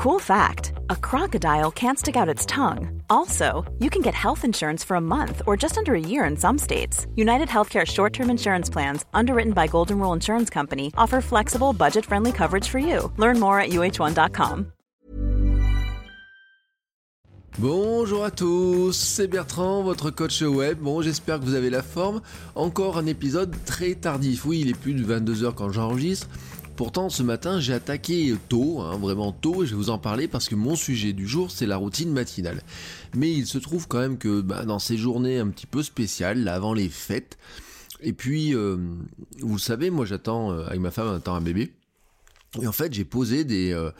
Cool fact a crocodile can't stick out its tongue. Also, you can get health insurance for a month or just under a year in some states. United Healthcare short term insurance plans, underwritten by Golden Rule Insurance Company, offer flexible, budget friendly coverage for you. Learn more at uh1.com. Bonjour à tous, c'est Bertrand, votre coach web. Bon, j'espère que vous avez la forme. Encore un épisode très tardif. Oui, il est plus de 22h quand j'enregistre. Pourtant, ce matin, j'ai attaqué tôt, hein, vraiment tôt, et je vais vous en parler parce que mon sujet du jour, c'est la routine matinale. Mais il se trouve quand même que bah, dans ces journées un petit peu spéciales, là, avant les fêtes, et puis, euh, vous le savez, moi j'attends, euh, avec ma femme, on un bébé. Et en fait, j'ai posé des... Euh,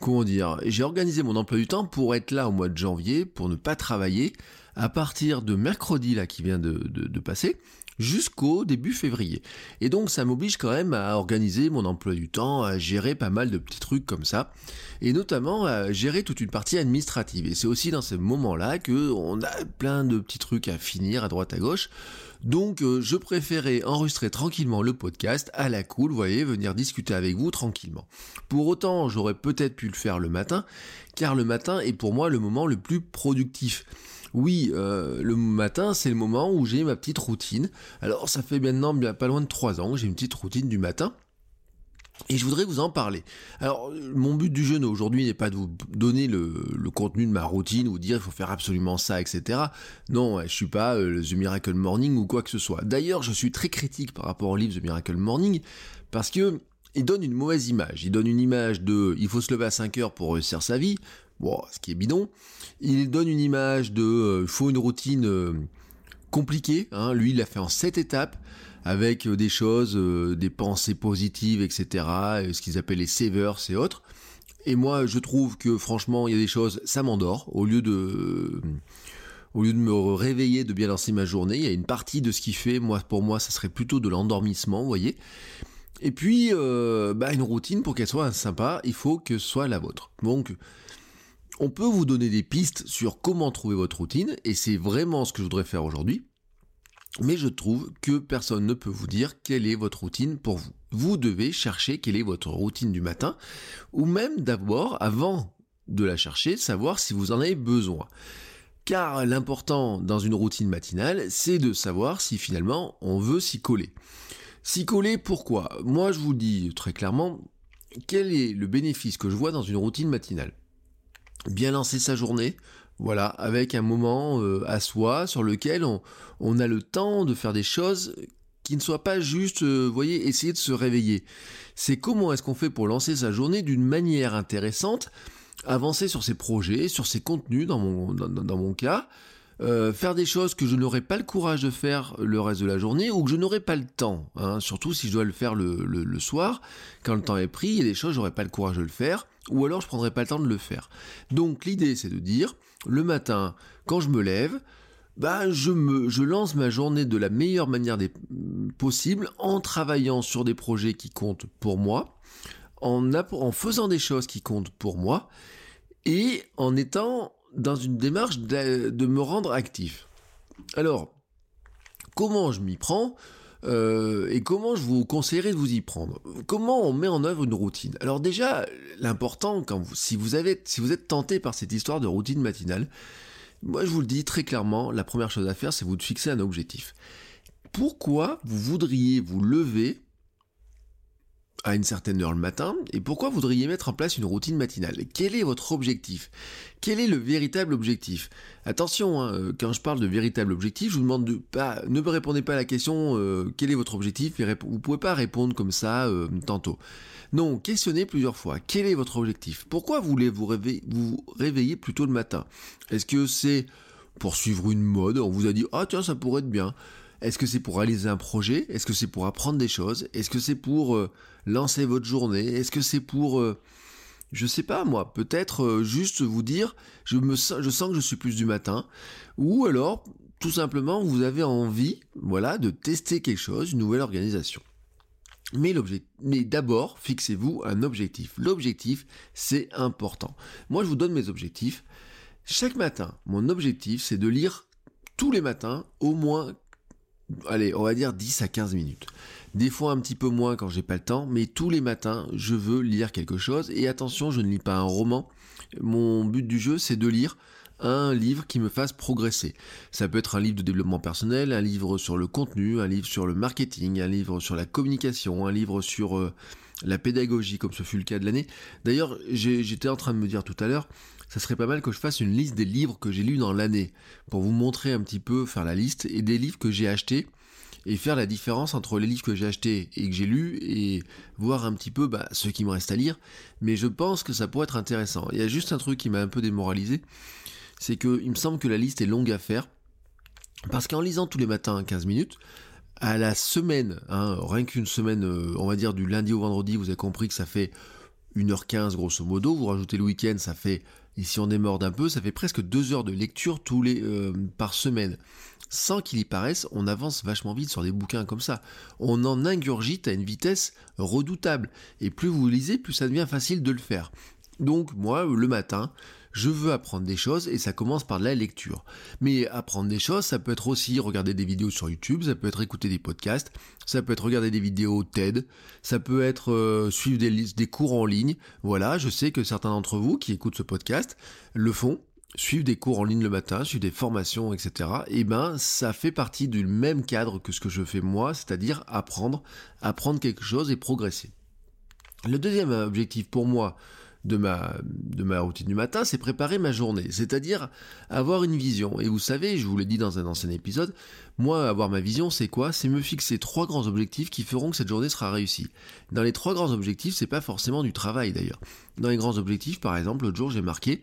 comment dire J'ai organisé mon emploi du temps pour être là au mois de janvier, pour ne pas travailler, à partir de mercredi, là, qui vient de passer, jusqu'au début février. Et donc ça m'oblige quand même à organiser mon emploi du temps, à gérer pas mal de petits trucs comme ça, et notamment à gérer toute une partie administrative. Et c'est aussi dans ces moments-là que on a plein de petits trucs à finir à droite à gauche. Donc euh, je préférais enregistrer tranquillement le podcast à la cool, vous voyez, venir discuter avec vous tranquillement. Pour autant, j'aurais peut-être pu le faire le matin, car le matin est pour moi le moment le plus productif. Oui, euh, le matin, c'est le moment où j'ai ma petite routine. Alors, ça fait maintenant bien pas loin de 3 ans que j'ai une petite routine du matin. Et je voudrais vous en parler. Alors, mon but du jeûne aujourd'hui n'est pas de vous donner le, contenu de ma routine, ou dire il faut faire absolument ça, etc. Non, je suis pas euh, The Miracle Morning ou quoi que ce soit. D'ailleurs, je suis très critique par rapport au livre The Miracle Morning, parce que il donne une mauvaise image. Il donne une image de il faut se lever à 5 heures pour réussir sa vie. Bon, ce qui est bidon. Il donne une image de euh, il faut une routine euh, compliquée. Hein. Lui, il l'a fait en sept étapes avec euh, des choses, des pensées positives, etc. Ce qu'ils appellent les savers et autres. Et moi, je trouve que franchement, il y a des choses, ça m'endort. Au lieu de au lieu de me réveiller, de bien lancer ma journée, il y a une partie de ce qu'il fait, moi, pour moi, ça serait plutôt de l'endormissement, vous voyez. Et puis, bah, une routine, pour qu'elle soit sympa, il faut que ce soit la vôtre. Donc, on peut vous donner des pistes sur comment trouver votre routine, et c'est vraiment ce que je voudrais faire aujourd'hui. Mais je trouve que personne ne peut vous dire quelle est votre routine pour vous. Vous devez chercher quelle est votre routine du matin, ou même d'abord, avant de la chercher, savoir si vous en avez besoin. Car l'important dans une routine matinale, c'est de savoir si finalement on veut s'y coller. S'y coller, pourquoi? Moi, je vous dis très clairement, quel est le bénéfice que je vois dans une routine matinale? Bien lancer sa journée, voilà, avec un moment euh, à soi sur lequel on, a le temps de faire des choses qui ne soient pas juste, euh, voyez, essayer de se réveiller. C'est comment est-ce qu'on fait pour lancer sa journée d'une manière intéressante, avancer sur ses projets, sur ses contenus dans mon, cas, euh, faire des choses que je n'aurai pas le courage de faire le reste de la journée ou que je n'aurai pas le temps. Hein. surtout si je dois le faire le, soir, quand le temps est pris, il y a des choses, j'aurai pas le courage de le faire, ou alors je prendrai pas le temps de le faire. Donc l'idée c'est de dire, le matin, quand je me lève, bah, je, me, lance ma journée de la meilleure manière possible en travaillant sur des projets qui comptent pour moi, en faisant des choses qui comptent pour moi, et en étant dans une démarche de, me rendre actif. Alors, comment je m'y prends? Euh, et comment je vous conseillerais de vous y prendre? Comment on met en œuvre une routine? Alors déjà, l'important, si vous si vous êtes tenté par cette histoire de routine matinale, moi je vous le dis très clairement, la première chose à faire, c'est vous de fixer un objectif. Pourquoi vous voudriez vous lever à une certaine heure le matin et pourquoi voudriez mettre en place une routine matinale? Quel est votre objectif? Quel est le véritable objectif? Attention, hein, euh, quand je parle de véritable objectif, je vous demande de pas, ne me répondez pas à la question euh, quel est votre objectif Vous pouvez pas répondre comme ça euh, tantôt. Non, questionnez plusieurs fois. Quel est votre objectif? Pourquoi voulez vous réveiller, vous réveiller plus tôt le matin? Est-ce que c'est pour suivre une mode? On vous a dit ah tiens ça pourrait être bien. Est-ce que c'est pour réaliser un projet? Est-ce que c'est pour apprendre des choses? Est-ce que c'est pour euh, lancer votre journée? Est-ce que c'est pour... Euh, je sais pas moi, peut-être euh, juste vous dire, je, me sens, je sens que je suis plus du matin, ou alors tout simplement vous avez envie, voilà, de tester quelque chose, une nouvelle organisation. Mais, mais d'abord, fixez-vous un objectif. L'objectif, c'est important. Moi, je vous donne mes objectifs. Chaque matin, mon objectif, c'est de lire tous les matins au moins allez, on va dire 10 à 15 minutes. Des fois un petit peu moins quand j'ai pas le temps, mais tous les matins, je veux lire quelque chose. Et attention, je ne lis pas un roman. Mon but du jeu, c'est de lire un livre qui me fasse progresser. Ça peut être un livre de développement personnel, un livre sur le contenu, un livre sur le marketing, un livre sur la communication, un livre sur euh, la pédagogie, comme ce fut le cas de l'année. D'ailleurs, j'étais en train de me dire tout à l'heure, ça serait pas mal que je fasse une liste des livres que j'ai lus dans l'année, pour vous montrer un petit peu, faire la liste, et des livres que j'ai achetés, et faire la différence entre les livres que j'ai achetés et que j'ai lus, et voir un petit peu bah, ce qui me reste à lire. Mais je pense que ça pourrait être intéressant. Il y a juste un truc qui m'a un peu démoralisé, c'est que il me semble que la liste est longue à faire. Parce qu'en lisant tous les matins 15 minutes, à la semaine, hein, rien qu'une semaine, euh, on va dire du lundi au vendredi, vous avez compris que ça fait 1h15 grosso modo, vous rajoutez le week-end, ça fait, ici on démorde un peu, ça fait presque 2 heures de lecture tous les euh, par semaine. Sans qu'il y paraisse, on avance vachement vite sur des bouquins comme ça. On en ingurgite à une vitesse redoutable. Et plus vous lisez, plus ça devient facile de le faire. Donc moi, le matin, je veux apprendre des choses et ça commence par la lecture. Mais apprendre des choses, ça peut être aussi regarder des vidéos sur YouTube, ça peut être écouter des podcasts, ça peut être regarder des vidéos TED, ça peut être euh, suivre des, cours en ligne. Voilà, je sais que certains d'entre vous qui écoutent ce podcast le font suivre des cours en ligne le matin, suivre des formations, etc. Et eh ben, ça fait partie du même cadre que ce que je fais moi, c'est-à-dire apprendre, apprendre quelque chose et progresser. Le deuxième objectif pour moi de ma, de ma routine du matin, c'est préparer ma journée, c'est-à-dire avoir une vision. Et vous savez, je vous l'ai dit dans un ancien épisode, moi, avoir ma vision, c'est quoi? C'est me fixer trois grands objectifs qui feront que cette journée sera réussie. Dans les trois grands objectifs, c'est pas forcément du travail d'ailleurs. Dans les grands objectifs, par exemple, l'autre jour, j'ai marqué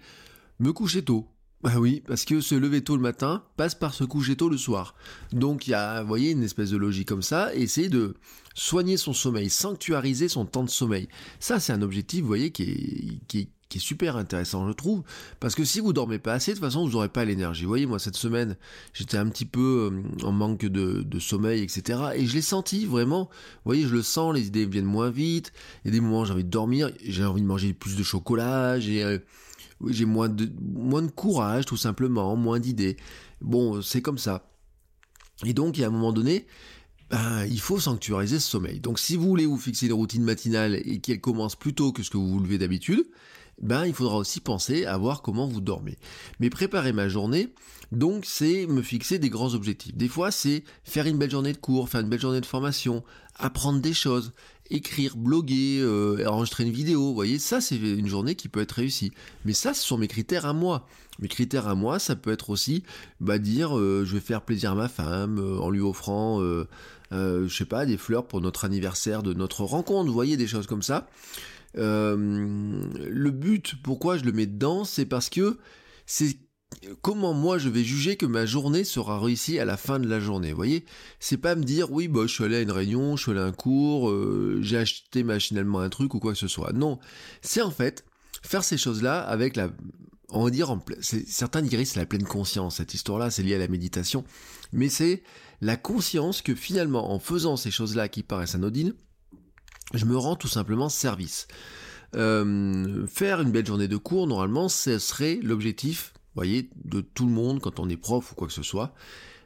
me coucher tôt. Bah oui, parce que se lever tôt le matin passe par se coucher tôt le soir. Donc il y a, vous voyez, une espèce de logique comme ça, et essayer de soigner son sommeil, sanctuariser son temps de sommeil. Ça, c'est un objectif, vous voyez, qui est, qui est, super intéressant, je trouve, parce que si vous dormez pas assez, de toute façon, vous n'aurez pas l'énergie. Vous voyez, moi, cette semaine, j'étais un petit peu euh, en manque de, sommeil, etc. Et je l'ai senti, vraiment. Vous voyez, je le sens, les idées viennent moins vite. Il y a des moments où j'ai envie de dormir, j'ai envie de manger plus de chocolat, j'ai... J'ai moins de, moins de courage, tout simplement, moins d'idées. Bon, c'est comme ça. Et donc, il y a un moment donné, ben, il faut sanctuariser ce sommeil. Donc, si vous voulez vous fixer une routine matinale et qu'elle commence plus tôt que ce que vous vous levez d'habitude, ben, il faudra aussi penser à voir comment vous dormez. Mais préparer ma journée, donc, c'est me fixer des grands objectifs. Des fois, c'est faire une belle journée de cours, faire une belle journée de formation, apprendre des choses, écrire, bloguer, euh, enregistrer une vidéo, vous voyez, ça c'est une journée qui peut être réussie. Mais ça, ce sont mes critères à moi. Mes critères à moi, ça peut être aussi, bah, dire, euh, je vais faire plaisir à ma femme euh, en lui offrant, je sais pas, des fleurs pour notre anniversaire de notre rencontre, vous voyez, des choses comme ça. le but, pourquoi je le mets dedans, c'est parce que c'est comment moi je vais juger que ma journée sera réussie à la fin de la journée. Vous voyez, c'est pas me dire oui bah je suis allé à une réunion, je suis allé à un cours, euh, j'ai acheté machinalement un truc ou quoi que ce soit. Non, c'est en fait faire ces choses-là avec la on va dire, certains diraient c'est la pleine conscience, cette histoire-là, c'est lié à la méditation, mais c'est la conscience que finalement, en faisant ces choses-là qui paraissent anodines, je me rends tout simplement service. Euh, faire une belle journée de cours, normalement, ce serait l'objectif voyez, de tout le monde quand on est prof ou quoi que ce soit.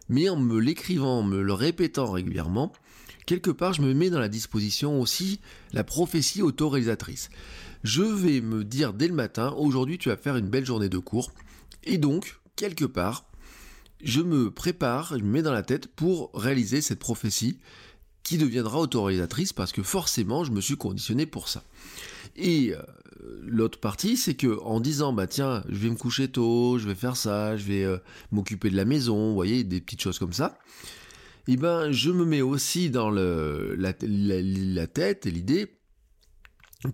Mais en me l'écrivant, en me le répétant régulièrement, quelque part je me mets dans la disposition aussi la prophétie autoréalisatrice. Je vais me dire dès le matin, aujourd'hui tu vas faire une belle journée de cours, et donc, quelque part, je me prépare, je me mets dans la tête pour réaliser cette prophétie qui deviendra autoréalisatrice parce que forcément je me suis conditionné pour ça. Et euh, l'autre partie, c'est que en disant bah tiens, je vais me coucher tôt, je vais faire ça, je vais euh, m'occuper de la maison, vous voyez, des petites choses comme ça. Et eh ben, je me mets aussi dans le, la, tête et l'idée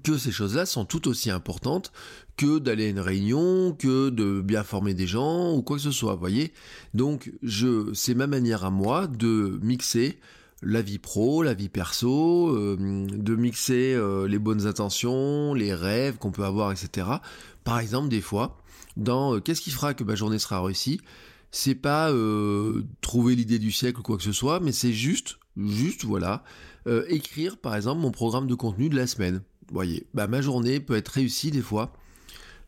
que ces choses-là sont tout aussi importantes que d'aller à une réunion, que de bien former des gens ou quoi que ce soit, vous voyez. Donc, je, c'est ma manière à moi de mixer la vie pro, la vie perso, euh, de mixer euh, les bonnes intentions, les rêves qu'on peut avoir, etc. Par exemple, des fois, dans euh, qu'est-ce qui fera que ma journée sera réussie, c'est pas trouver l'idée du siècle ou quoi que ce soit, mais c'est juste, juste, voilà, écrire par exemple mon programme de contenu de la semaine. Vous voyez, bah, ma journée peut être réussie des fois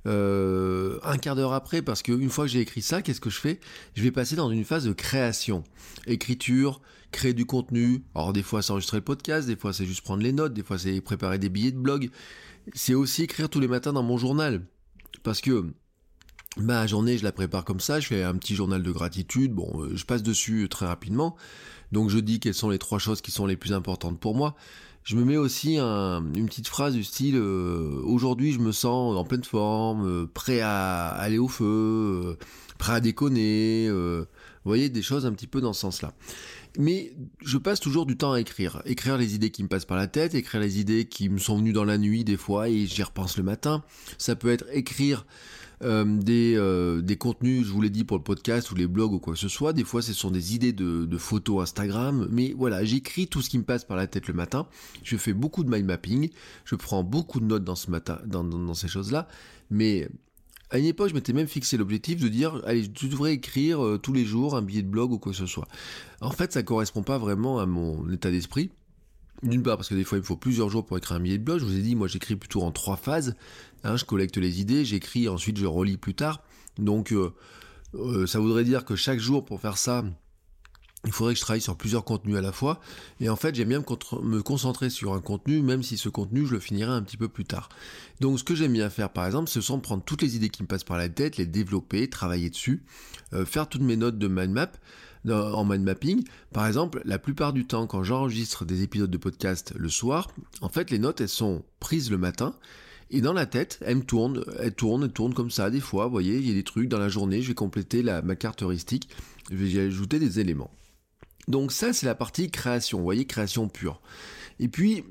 un quart d'heure après, parce qu'une fois que j'ai écrit ça, qu'est-ce que je fais? Je vais passer dans une phase de création. Écriture, créer du contenu. Alors des fois c'est enregistrer le podcast, des fois c'est juste prendre les notes, des fois c'est préparer des billets de blog. C'est aussi écrire tous les matins dans mon journal. Parce que ma journée, je la prépare comme ça, je fais un petit journal de gratitude, bon, euh, je passe dessus très rapidement. Donc je dis quelles sont les trois choses qui sont les plus importantes pour moi. Je me mets aussi une petite phrase du style euh, aujourd'hui je me sens en pleine forme, euh, prêt à aller au feu, prêt à déconner, vous voyez des choses un petit peu dans ce sens-là. Mais je passe toujours du temps à écrire. Écrire les idées qui me passent par la tête, écrire les idées qui me sont venues dans la nuit des fois et j'y repense le matin. Ça peut être écrire euh, des, euh, des contenus, je vous l'ai dit, pour le podcast ou les blogs ou quoi que ce soit. Des fois, ce sont des idées de, photos Instagram. Mais voilà, j'écris tout ce qui me passe par la tête le matin. Je fais beaucoup de mind mapping. Je prends beaucoup de notes dans, ce matin, dans, dans ces choses-là. Mais à une époque, je m'étais même fixé l'objectif de dire, allez, tu devrais écrire euh, tous les jours un billet de blog ou quoi que ce soit. En fait, ça correspond pas vraiment à mon état d'esprit. D'une part, parce que des fois, il me faut plusieurs jours pour écrire un billet de blog. Je vous ai dit, moi, j'écris plutôt en trois phases. Hein, je collecte les idées, j'écris, ensuite je relis plus tard. Donc, euh, euh, ça voudrait dire que chaque jour, pour faire ça, il faudrait que je travaille sur plusieurs contenus à la fois. Et en fait, j'aime bien me concentrer sur un contenu, même si ce contenu, je le finirai un petit peu plus tard. Donc, ce que j'aime bien faire, par exemple, ce sont prendre toutes les idées qui me passent par la tête, les développer, travailler dessus, euh, faire toutes mes notes de mind map en mind mapping. Par exemple, la plupart du temps, quand j'enregistre des épisodes de podcast le soir, en fait, les notes, elles sont prises le matin. Et dans la tête, elles me tournent, elles tournent, elles tournent comme ça. Des fois, vous voyez, il y a des trucs dans la journée, je vais compléter ma carte heuristique, je vais y ajouter des éléments. Donc ça, c'est la partie création, vous voyez, création pure. Et puis,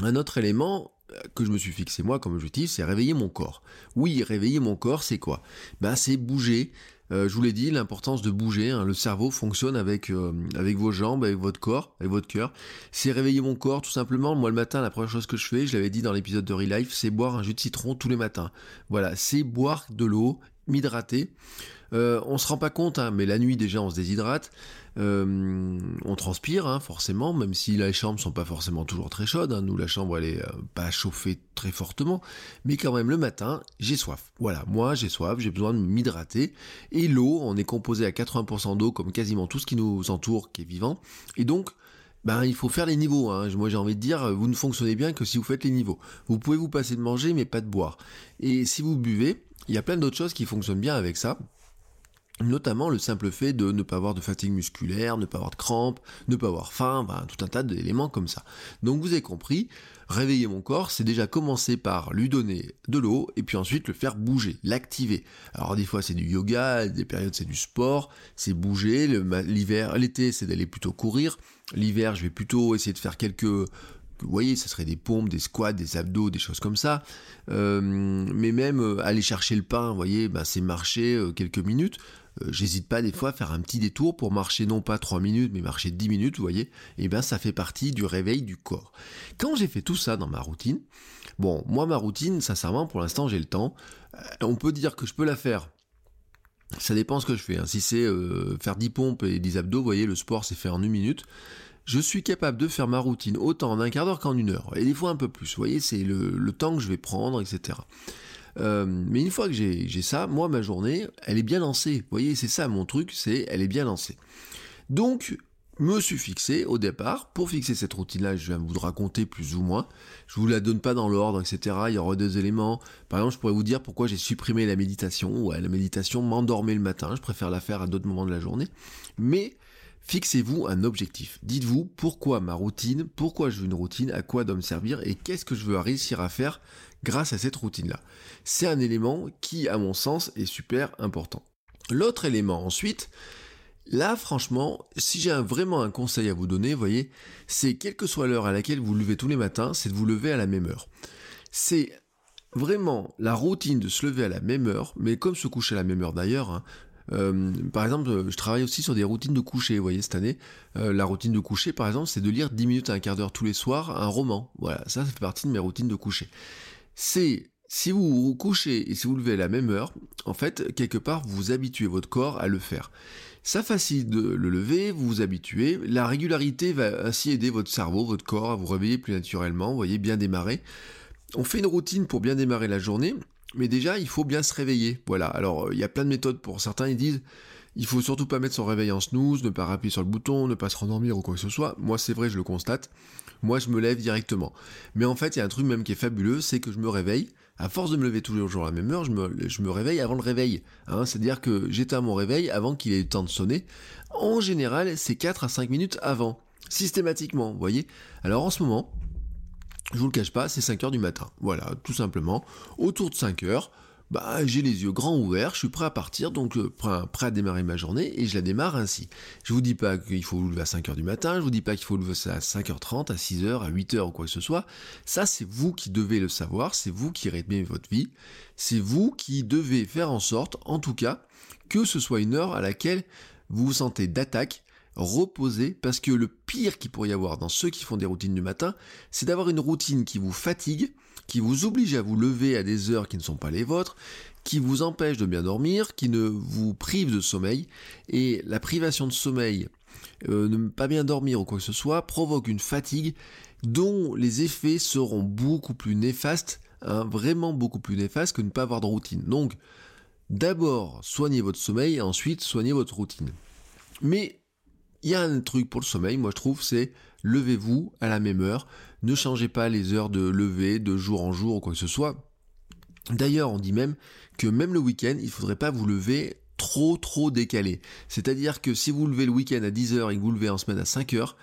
un autre élément euh, que je me suis fixé moi comme objectif, c'est réveiller mon corps. Oui, réveiller mon corps, c'est quoi? Ben, c'est bouger. Euh, je vous l'ai dit, l'importance de bouger. Hein. Le cerveau fonctionne avec euh, avec vos jambes, avec votre corps, avec votre cœur. C'est réveiller mon corps, tout simplement. Moi, le matin, la première chose que je fais, je l'avais dit dans l'épisode de Relife, c'est boire un jus de citron tous les matins. Voilà, c'est boire de l'eau, m'hydrater. Euh, on se rend pas compte, hein, mais la nuit déjà on se déshydrate. Euh, on transpire, hein, forcément, même si les chambres sont pas forcément toujours très chaudes. Hein. Nous, la chambre, elle est euh, pas chauffée très fortement, mais quand même le matin, j'ai soif. Voilà, moi, j'ai soif, j'ai besoin de m'hydrater. Et l'eau, on est composé à 80% d'eau, comme quasiment tout ce qui nous entoure, qui est vivant. Et donc, ben, il faut faire les niveaux. Hein. Moi, j'ai envie de dire, vous ne fonctionnez bien que si vous faites les niveaux. Vous pouvez vous passer de manger, mais pas de boire. Et si vous buvez, il y a plein d'autres choses qui fonctionnent bien avec ça notamment le simple fait de ne pas avoir de fatigue musculaire, ne pas avoir de crampes, ne pas avoir faim, tout un tas d'éléments comme ça. Donc vous avez compris, réveiller mon corps, c'est déjà commencer par lui donner de l'eau et puis ensuite le faire bouger, l'activer. Alors des fois c'est du yoga, des périodes c'est du sport, c'est bouger, l'hiver, l'été c'est d'aller plutôt courir, l'hiver je vais plutôt essayer de faire quelques vous voyez, ça serait des pompes, des squats, des abdos, des choses comme ça. Euh, mais même euh, aller chercher le pain, vous voyez, bah, c'est marcher euh, quelques minutes. J'hésite pas des fois à faire un petit détour pour marcher non pas 3 minutes, mais marcher 10 minutes, vous voyez, et bien ça fait partie du réveil du corps. Quand j'ai fait tout ça dans ma routine, bon, moi ma routine, sincèrement, pour l'instant j'ai le temps, on peut dire que je peux la faire ça dépend ce que je fais. Hein. Si c'est faire 10 pompes et 10 abdos, vous voyez, le sport c'est fait en une minute. Je suis capable de faire ma routine autant en un quart d'heure qu'en une heure. Et des fois un peu plus. Vous voyez, c'est le, temps que je vais prendre, etc. Euh, mais une fois que j'ai ça, moi, ma journée, elle est bien lancée. Vous voyez, c'est ça mon truc, c'est elle est bien lancée. Donc, me suis fixé au départ, pour fixer cette routine-là, je viens vous raconter plus ou moins. Je vous la donne pas dans l'ordre, etc. Il y aura deux éléments. Par exemple, je pourrais vous dire pourquoi j'ai supprimé la méditation. Ouais, la méditation m'endormait le matin. Je préfère la faire à d'autres moments de la journée. Mais fixez-vous un objectif. Dites-vous pourquoi ma routine, pourquoi je veux une routine, à quoi doit me servir? Et qu'est-ce que je veux réussir à faire grâce à cette routine-là? C'est un élément qui, à mon sens, est super important. L'autre élément ensuite, là franchement, si j'ai vraiment un conseil à vous donner, voyez, c'est quelle que soit l'heure à laquelle vous levez tous les matins, c'est de vous lever à la même heure. C'est vraiment la routine de se lever à la même heure, mais comme se coucher à la même heure d'ailleurs, hein, euh, par exemple, je travaille aussi sur des routines de coucher, vous voyez, cette année. Euh, la routine de coucher, par exemple, c'est de lire 10 minutes à un quart d'heure tous les soirs un roman. Voilà, ça, ça fait partie de mes routines de coucher c'est si vous vous couchez et si vous levez à la même heure, en fait, quelque part, vous habituez votre corps à le faire. Ça facilite de le lever, vous vous habituez. La régularité va ainsi aider votre cerveau, votre corps à vous réveiller plus naturellement, vous voyez, bien démarrer. On fait une routine pour bien démarrer la journée. Mais déjà, il faut bien se réveiller. Voilà. Alors, il y a plein de méthodes pour certains. Ils disent, il faut surtout pas mettre son réveil en snooze, ne pas appuyer sur le bouton, ne pas se rendormir ou quoi que ce soit. Moi, c'est vrai, je le constate. Moi, je me lève directement. Mais en fait, il y a un truc même qui est fabuleux, c'est que je me réveille. À force de me lever tous les jours à la même heure, je me, réveille avant le réveil. Hein. C'est-à-dire que j'éteins mon réveil avant qu'il ait eu le temps de sonner. En général, c'est 4 à 5 minutes avant. Systématiquement, vous voyez. Alors en ce moment, je vous le cache pas, c'est 5 heures du matin. Voilà, tout simplement. Autour de 5 heures, bah, j'ai les yeux grands ouverts, je suis prêt à partir, donc euh, prêt à démarrer ma journée, et je la démarre ainsi. Je vous dis pas qu'il faut vous lever à 5h du matin, je vous dis pas qu'il faut vous lever à 5h30, à 6h, à 8h ou quoi que ce soit. Ça, c'est vous qui devez le savoir, c'est vous qui rythmez votre vie, c'est vous qui devez faire en sorte, en tout cas, que ce soit une heure à laquelle vous vous sentez d'attaque, reposé, parce que le pire qu'il pourrait y avoir dans ceux qui font des routines du matin, c'est d'avoir une routine qui vous fatigue, qui vous oblige à vous lever à des heures qui ne sont pas les vôtres, qui vous empêche de bien dormir, qui ne vous prive de sommeil, et la privation de sommeil, euh, ne pas bien dormir ou quoi que ce soit, provoque une fatigue dont les effets seront beaucoup plus néfastes, hein, vraiment beaucoup plus néfastes que ne pas avoir de routine. Donc, d'abord, soignez votre sommeil, et ensuite, soignez votre routine. Mais il y a un truc pour le sommeil, moi je trouve, c'est levez-vous à la même heure. Ne changez pas les heures de lever de jour en jour ou quoi que ce soit. D'ailleurs, on dit même que même le week-end, il ne faudrait pas vous lever trop trop décalé. C'est-à-dire que si vous levez le week-end à 10h et que vous levez en semaine à 5h,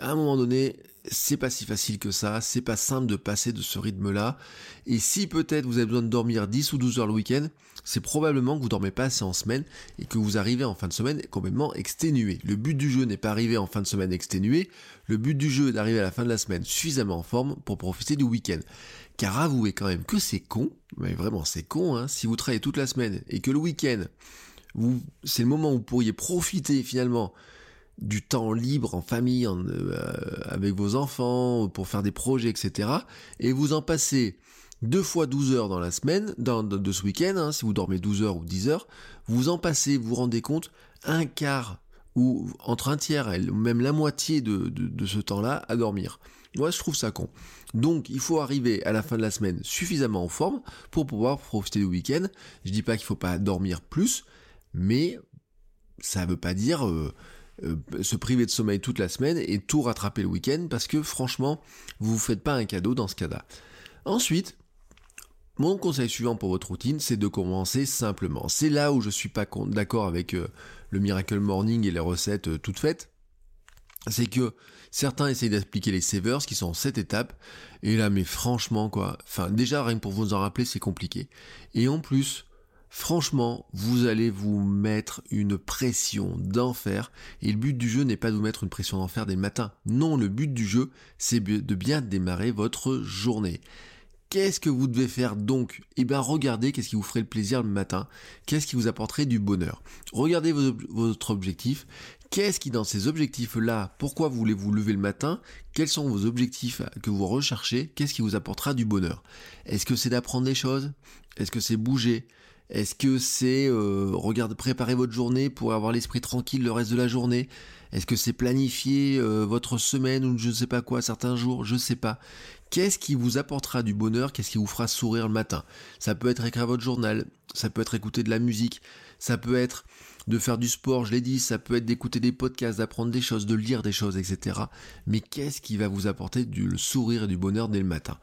à un moment donné, c'est pas si facile que ça, c'est pas simple de passer de ce rythme-là. Et si peut-être vous avez besoin de dormir 10 ou 12 heures le week-end, c'est probablement que vous dormez pas assez en semaine et que vous arrivez en fin de semaine complètement exténué. Le but du jeu n'est pas arriver en fin de semaine exténué, le but du jeu est d'arriver à la fin de la semaine suffisamment en forme pour profiter du week-end. Car avouez quand même que c'est con, mais vraiment c'est con, hein, si vous travaillez toute la semaine et que le week-end, c'est le moment où vous pourriez profiter finalement du temps libre en famille, euh, avec vos enfants, pour faire des projets, etc. Et vous en passez deux fois 12 heures dans la semaine, dans, de ce week-end, hein, si vous dormez 12 heures ou 10 heures, vous en passez, vous vous rendez compte, un quart ou entre un tiers et même la moitié de, ce temps-là à dormir. Moi, je trouve ça con. Donc, il faut arriver à la fin de la semaine suffisamment en forme pour pouvoir profiter du week-end. Je dis pas qu'il faut pas dormir plus, mais ça veut pas dire euh, euh, se priver de sommeil toute la semaine et tout rattraper le week-end parce que franchement, vous vous faites pas un cadeau dans ce cas-là. Ensuite, mon conseil suivant pour votre routine, c'est de commencer simplement. C'est là où je suis pas d'accord avec euh, le Miracle Morning et les recettes euh, toutes faites. C'est que certains essayent d'appliquer les savers qui sont en 7 étapes. Et là, mais franchement, quoi. Enfin, déjà, rien que pour vous en rappeler, c'est compliqué. Et en plus, Franchement, vous allez vous mettre une pression d'enfer. Et le but du jeu n'est pas de vous mettre une pression d'enfer dès le matin. Non, le but du jeu, c'est de bien démarrer votre journée. Qu'est-ce que vous devez faire donc? Eh bien, regardez qu'est-ce qui vous ferait le plaisir le matin, qu'est-ce qui vous apporterait du bonheur? Regardez votre objectif, qu'est-ce qui dans ces objectifs-là, pourquoi voulez-vous lever le matin, quels sont vos objectifs que vous recherchez, qu'est-ce qui vous apportera du bonheur? Est-ce que c'est d'apprendre des choses? Est-ce que c'est bouger? Est-ce que c'est euh, préparer votre journée pour avoir l'esprit tranquille le reste de la journée? Est-ce que c'est planifier euh, votre semaine ou je ne sais pas quoi certains jours? Je ne sais pas. Qu'est-ce qui vous apportera du bonheur? Qu'est-ce qui vous fera sourire le matin? Ça peut être écrire votre journal, ça peut être écouter de la musique, ça peut être de faire du sport, je l'ai dit, ça peut être d'écouter des podcasts, d'apprendre des choses, de lire des choses, etc. Mais qu'est-ce qui va vous apporter du sourire et du bonheur dès le matin?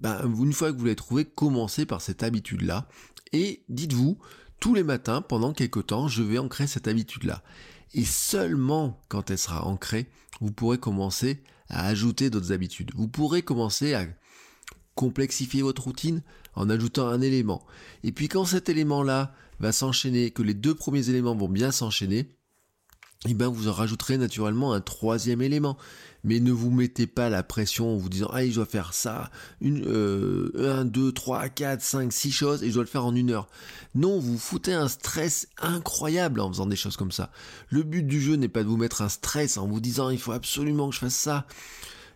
Ben, une fois que vous l'avez trouvé, commencez par cette habitude-là et dites-vous, tous les matins, pendant quelques temps, je vais ancrer cette habitude-là. Et seulement quand elle sera ancrée, vous pourrez commencer à ajouter d'autres habitudes. Vous pourrez commencer à complexifier votre routine en ajoutant un élément. Et puis quand cet élément-là va s'enchaîner, que les deux premiers éléments vont bien s'enchaîner, eh bien vous en rajouterez naturellement un troisième élément. Mais ne vous mettez pas la pression en vous disant ah je dois faire ça, une, euh, 1, 2, 3, 4, 5, 6 choses et je dois le faire en une heure. Non, vous foutez un stress incroyable en faisant des choses comme ça. Le but du jeu n'est pas de vous mettre un stress en vous disant il faut absolument que je fasse ça.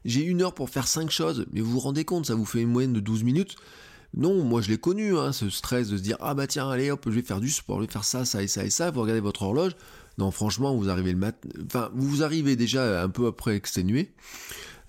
J'ai une heure pour faire cinq choses, mais vous vous rendez compte, ça vous fait une moyenne de 12 minutes. Non, moi je l'ai connu, hein, ce stress de se dire ah bah tiens allez hop je vais faire du sport, je vais faire ça, ça et ça et ça. Vous regardez votre horloge, non, franchement, vous arrivez le matin, enfin, vous arrivez déjà un peu après exténué,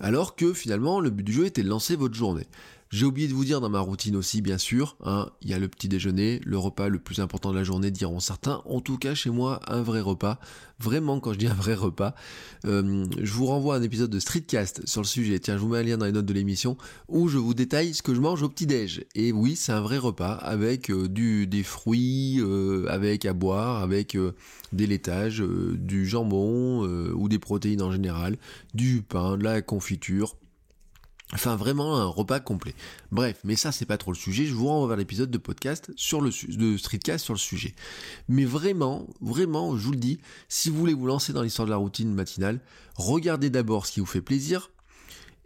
alors que finalement, le but du jeu était de lancer votre journée. J'ai oublié de vous dire dans ma routine aussi, bien sûr, hein, il y a le petit déjeuner, le repas le plus important de la journée, diront certains. En tout cas, chez moi, un vrai repas. Vraiment, quand je dis un vrai repas, euh, je vous renvoie à un épisode de Streetcast sur le sujet. Tiens, je vous mets un lien dans les notes de l'émission où je vous détaille ce que je mange au petit déj. Et oui, c'est un vrai repas avec euh, du des fruits, euh, avec à boire, avec des laitages, du jambon ou des protéines en général, du pain, de la confiture Enfin, vraiment un repas complet. Bref, mais ça, c'est pas trop le sujet. Je vous renvoie vers l'épisode de podcast sur le de streetcast sur le sujet. Mais vraiment, vraiment, je vous le dis, si vous voulez vous lancer dans l'histoire de la routine matinale, regardez d'abord ce qui vous fait plaisir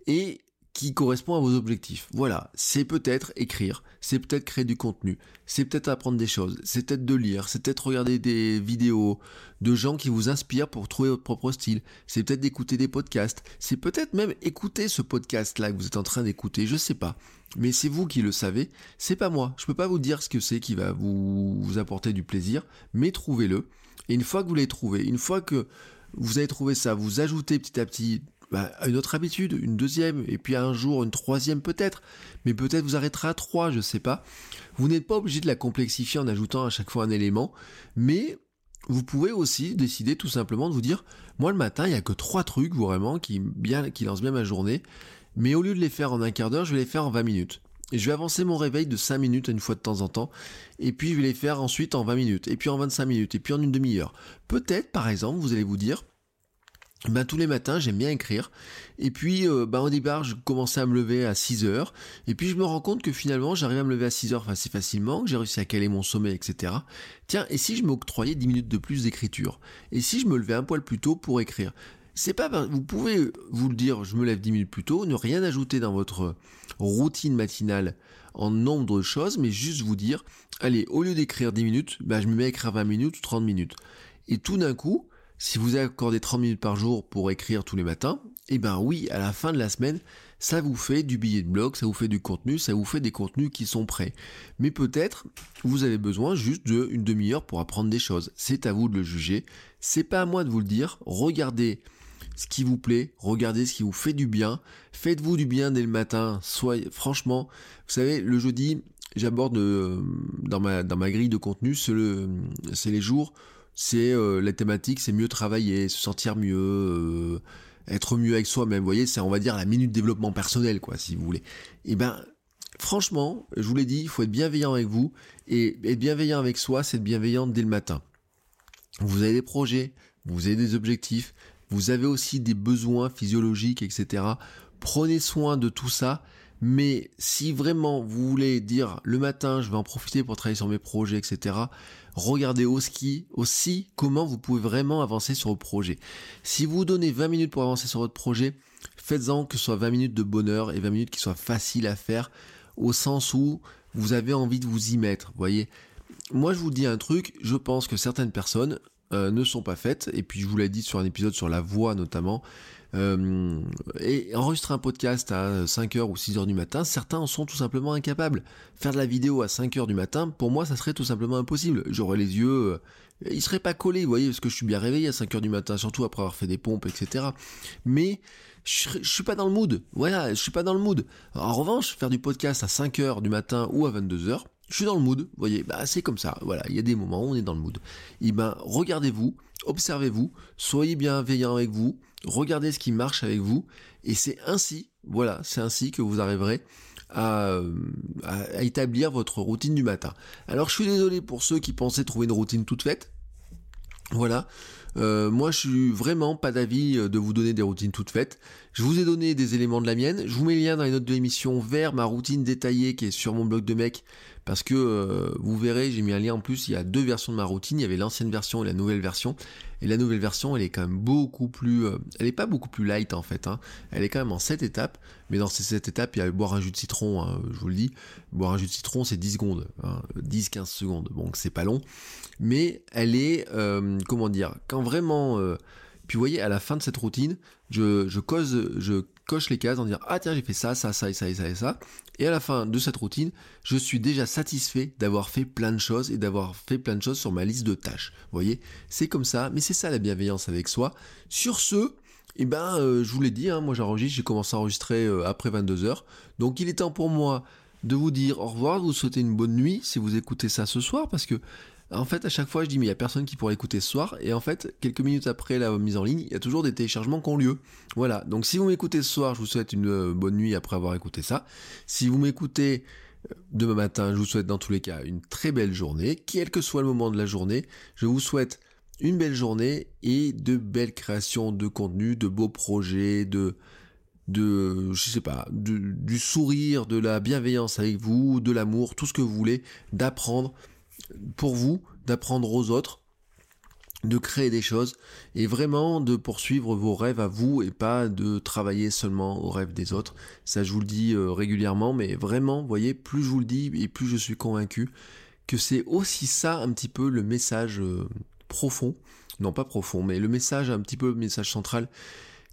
et qui correspond à vos objectifs. Voilà, c'est peut-être écrire, c'est peut-être créer du contenu, c'est peut-être apprendre des choses, c'est peut-être de lire, c'est peut-être regarder des vidéos de gens qui vous inspirent pour trouver votre propre style, c'est peut-être d'écouter des podcasts, c'est peut-être même écouter ce podcast-là que vous êtes en train d'écouter, je sais pas. Mais c'est vous qui le savez, c'est pas moi. Je peux pas vous dire ce que c'est qui va vous, vous apporter du plaisir, mais trouvez-le. Et une fois que vous l'avez trouvé, une fois que vous avez trouvé ça, vous ajoutez petit à petit bah, une autre habitude, une deuxième, et puis un jour une troisième peut-être, mais peut-être vous arrêterez à trois, je sais pas. Vous n'êtes pas obligé de la complexifier en ajoutant à chaque fois un élément, mais vous pouvez aussi décider tout simplement de vous dire, moi le matin, il n'y a que trois trucs vraiment qui, qui lancent bien ma journée, mais au lieu de les faire en un quart d'heure, je vais les faire en 20 minutes. Et je vais avancer mon réveil de 5 minutes une fois de temps en temps, et puis je vais les faire ensuite en 20 minutes, et puis en 25 minutes, et puis en une demi-heure. Peut-être, par exemple, vous allez vous dire, ben, tous les matins, j'aime bien écrire. Et puis, ben, au départ, je commençais à me lever à 6 heures. Et puis, je me rends compte que finalement, j'arrive à me lever à 6 heures assez facilement, que j'ai réussi à caler mon sommeil, etc. Tiens, et si je m'octroyais 10 minutes de plus d'écriture? Et si je me levais un poil plus tôt pour écrire? C'est pas, vous pouvez vous le dire, je me lève 10 minutes plus tôt, ne rien ajouter dans votre routine matinale en nombre de choses, mais juste vous dire, allez, au lieu d'écrire 10 minutes, ben, je me mets à écrire 20 minutes ou 30 minutes. Et tout d'un coup, si vous accordez 30 minutes par jour pour écrire tous les matins, eh ben oui, à la fin de la semaine, ça vous fait du billet de blog, ça vous fait du contenu, ça vous fait des contenus qui sont prêts. Mais peut-être vous avez besoin juste d'une demi-heure pour apprendre des choses. C'est à vous de le juger. C'est pas à moi de vous le dire. Regardez ce qui vous plaît, regardez ce qui vous fait du bien. Faites-vous du bien dès le matin. Soyez, franchement, vous savez, le jeudi, j'aborde euh, dans ma, dans ma grille de contenu, c'est les jours c'est euh, la thématique, c'est mieux travailler, se sentir mieux, euh, être mieux avec soi-même. Vous voyez, c'est on va dire la minute développement personnel, quoi, si vous voulez. Et eh ben, franchement, je vous l'ai dit, il faut être bienveillant avec vous et être bienveillant avec soi, c'est être bienveillant dès le matin. Vous avez des projets, vous avez des objectifs, vous avez aussi des besoins physiologiques, etc. Prenez soin de tout ça mais si vraiment vous voulez dire le matin, je vais en profiter pour travailler sur mes projets, etc., regardez aussi, comment vous pouvez vraiment avancer sur vos projets. Si vous donnez 20 minutes pour avancer sur votre projet, faites-en que ce soit 20 minutes de bonheur et 20 minutes qui soient faciles à faire, au sens où vous avez envie de vous y mettre. Voyez, moi je vous dis un truc, je pense que certaines personnes euh, ne sont pas faites, et puis je vous l'ai dit sur un épisode sur la voix notamment, euh, et enregistrer un podcast à 5h ou 6h du matin, certains en sont tout simplement incapables. Faire de la vidéo à 5h du matin, pour moi, ça serait tout simplement impossible. J'aurais les yeux... Euh, ils seraient pas collés, vous voyez, parce que je suis bien réveillé à 5h du matin, surtout après avoir fait des pompes, etc. Mais je, je suis pas dans le mood. Voilà, je suis pas dans le mood. En revanche, faire du podcast à 5h du matin ou à 22h, je suis dans le mood, vous voyez, bah c'est comme ça, voilà, il y a des moments où on est dans le mood. Et ben regardez-vous, observez-vous, soyez bienveillant avec vous, regardez ce qui marche avec vous, et c'est ainsi, voilà, c'est ainsi que vous arriverez à, à, établir votre routine du matin. Alors je suis désolé pour ceux qui pensaient trouver une routine toute faite, voilà, euh, moi, je suis vraiment pas d'avis euh, de vous donner des routines toutes faites. Je vous ai donné des éléments de la mienne. Je vous mets le lien dans les notes de l'émission vers ma routine détaillée qui est sur mon blog de mec. Parce que euh, vous verrez, j'ai mis un lien en plus. Il y a deux versions de ma routine. Il y avait l'ancienne version et la nouvelle version. Et la nouvelle version, elle est quand même beaucoup plus... elle est pas beaucoup plus light en fait. Hein. Elle est quand même en 7 étapes. Mais dans ces 7 étapes, il y a boire un jus de citron, hein, je vous le dis. Boire un jus de citron, c'est 10 secondes. 10-15 hein. secondes. Donc c'est pas long mais elle est, euh, comment dire, quand vraiment... Puis vous voyez, à la fin de cette routine, je, coche les cases en disant ah tiens j'ai fait ça, ça, ça et ça et ça et ça. Et à la fin de cette routine, je suis déjà satisfait d'avoir fait plein de choses et d'avoir fait plein de choses sur ma liste de tâches. Vous voyez, c'est comme ça, mais c'est ça la bienveillance avec soi. Sur ce, eh ben, euh, je vous l'ai dit, hein, moi j'enregistre, j'ai commencé à enregistrer euh, après 22h. Donc il est temps pour moi de vous dire au revoir, de vous souhaiter une bonne nuit si vous écoutez ça ce soir, parce que en fait à chaque fois je dis mais il n'y a personne qui pourrait écouter ce soir, et en fait quelques minutes après la mise en ligne, il y a toujours des téléchargements qui ont lieu. Voilà, donc si vous m'écoutez ce soir, je vous souhaite une euh, bonne nuit après avoir écouté ça. Si vous m'écoutez demain matin, je vous souhaite dans tous les cas une très belle journée, quel que soit le moment de la journée, je vous souhaite une belle journée et de belles créations de contenu, de beaux projets, de, de je sais pas, du sourire, de la bienveillance avec vous, de l'amour, tout ce que vous voulez, d'apprendre pour vous, d'apprendre aux autres, de créer des choses et vraiment de poursuivre vos rêves à vous et pas de travailler seulement aux rêves des autres. Ça, je vous le dis euh, régulièrement, mais vraiment, voyez, plus je vous le dis et plus je suis convaincu que c'est aussi ça un petit peu le message euh, profond, non pas profond, mais le message, un petit peu le message central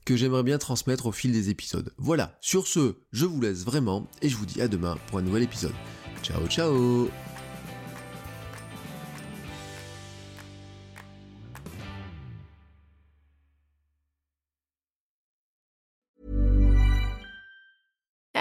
que j'aimerais bien transmettre au fil des épisodes. Voilà, sur ce, je vous laisse vraiment et je vous dis à demain pour un nouvel épisode. Ciao ciao